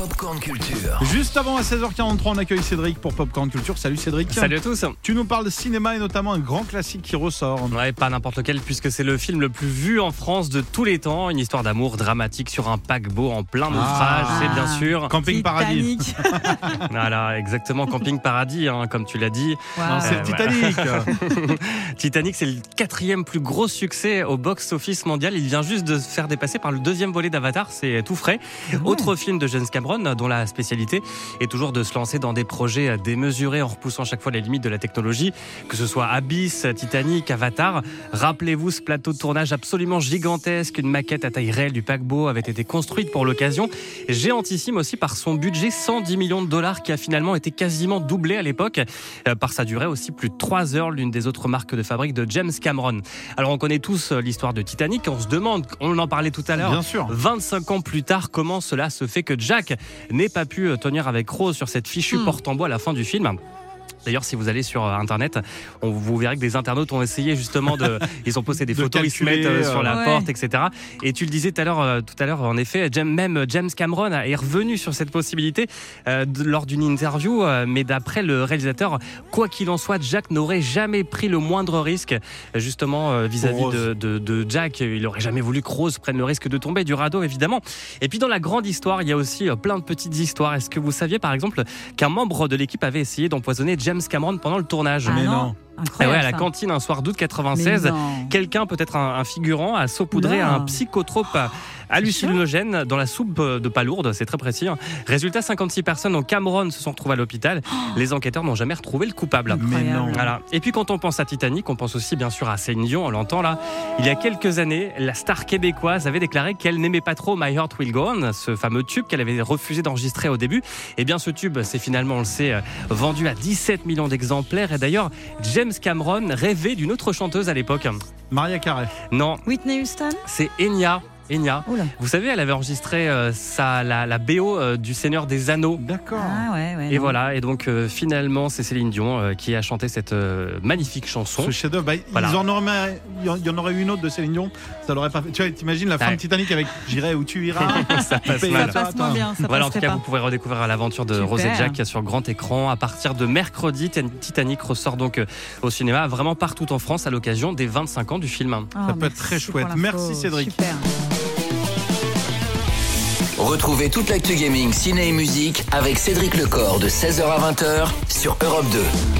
Popcorn Culture. Juste avant à 16h43, on accueille Cédric pour Popcorn Culture. Salut Cédric. Salut à tous. Tu nous parles de cinéma et notamment un grand classique qui ressort. Ouais, pas n'importe lequel, puisque c'est le film le plus vu en France de tous les temps. Une histoire d'amour dramatique sur un paquebot en plein naufrage, Ah. c'est bien sûr. Camping Paradis. Titanic. Voilà, exactement, Camping Paradis, hein, comme tu l'as dit. Wow. Non, c'est Euh, Titanic. Titanic, c'est le quatrième plus gros succès au box-office mondial. Il vient juste de se faire dépasser par le deuxième volet d'Avatar, c'est tout frais. Autre film de James Cameron, dont la spécialité est toujours de se lancer dans des projets démesurés en repoussant chaque fois les limites de la technologie, que ce soit Abyss, Titanic, Avatar. Rappelez-vous ce plateau de tournage absolument gigantesque, une maquette à taille réelle du paquebot avait été construite pour l'occasion. Géantissime aussi par son budget, 110 millions de dollars qui a finalement été quasiment doublé à l'époque, euh, par sa durée aussi plus de 3 heures, l'une des autres marques de fabrique de James Cameron. Alors on connaît tous euh, l'histoire de Titanic, on se demande, on en parlait tout à l'heure, Bien sûr. 25 ans plus tard, comment cela se fait que Jack n'ait pas pu euh, tenir avec Rose sur cette fichue Hmm. porte en bois à la fin du film D'ailleurs, si vous allez sur euh, internet, on vous verrez que des internautes ont essayé justement de, ils ont posté des De photos, ils se mettent euh, sur la Ouais. porte, etc. Et tu le disais tout à l'heure, euh, tout à l'heure, en effet, même James Cameron est revenu sur cette possibilité euh, lors d'une interview, euh, mais d'après le réalisateur, quoi qu'il en soit, Jack n'aurait jamais pris le moindre risque, euh, justement euh, vis-à-vis de, de- de Jack. Il aurait jamais voulu que Rose prenne le risque de tomber du radeau, évidemment. Et puis dans la grande histoire, il y a aussi euh, plein de petites histoires. Est-ce que vous saviez, par exemple, qu'un membre de l'équipe avait essayé d'empoisonner James Cameron pendant le tournage Ah Mais non. Eh Incroyable, ouais, à la ça. cantine un soir d'août Mais 96, non. quelqu'un, peut-être un, un figurant, a saupoudré Non. un psychotrope hallucinogène dans la soupe de palourde, c'est très précis. hein. Résultat, 56 personnes au Cameroun se sont retrouvées à l'hôpital. Les enquêteurs n'ont jamais retrouvé le coupable. Mais non. Incroyable. Voilà. Et puis quand on pense à Titanic, on pense aussi bien sûr à Céline Dion, on l'entend là. Il y a quelques années, la star québécoise avait déclaré qu'elle n'aimait pas trop My Heart Will Go On, ce fameux tube qu'elle avait refusé d'enregistrer au début. Et bien ce tube, c'est finalement, on le sait, euh, vendu à 17 millions d'exemplaires. Et d'ailleurs, James Cameron rêvait d'une autre chanteuse à l'époque. Maria Carré. Non, Whitney Houston? C'est Enya. Enya. Oula. Vous savez, elle avait enregistré euh, sa, la, la BO euh, du Seigneur des Anneaux. D'accord. Ah ouais, ouais. Et non. voilà, et donc euh, finalement, c'est Céline Dion euh, qui a chanté cette euh, magnifique chanson. Ce chef-d'œuvre, bah, Voilà. ils en auraient- il y en- aurait eu une autre de Céline Dion, ça l'aurait pas fait. Tu vois, t'imagines la fin Ouais. de Titanic avec J'irai où tu iras. Ça passe mal. Ça passe moins bien, ça Voilà, en tout cas, pas. vous pourrez redécouvrir l'aventure de Super. Rose et Jack sur grand écran à partir de mercredi. Titanic ressort donc au cinéma, vraiment partout en France à l'occasion des 25 ans du film. Ah, Ça peut être très chouette. Merci, Cédric. Super. Retrouvez toute l'actu gaming, ciné et musique avec Cédric Lecor de 16h à 20h sur Europe 2.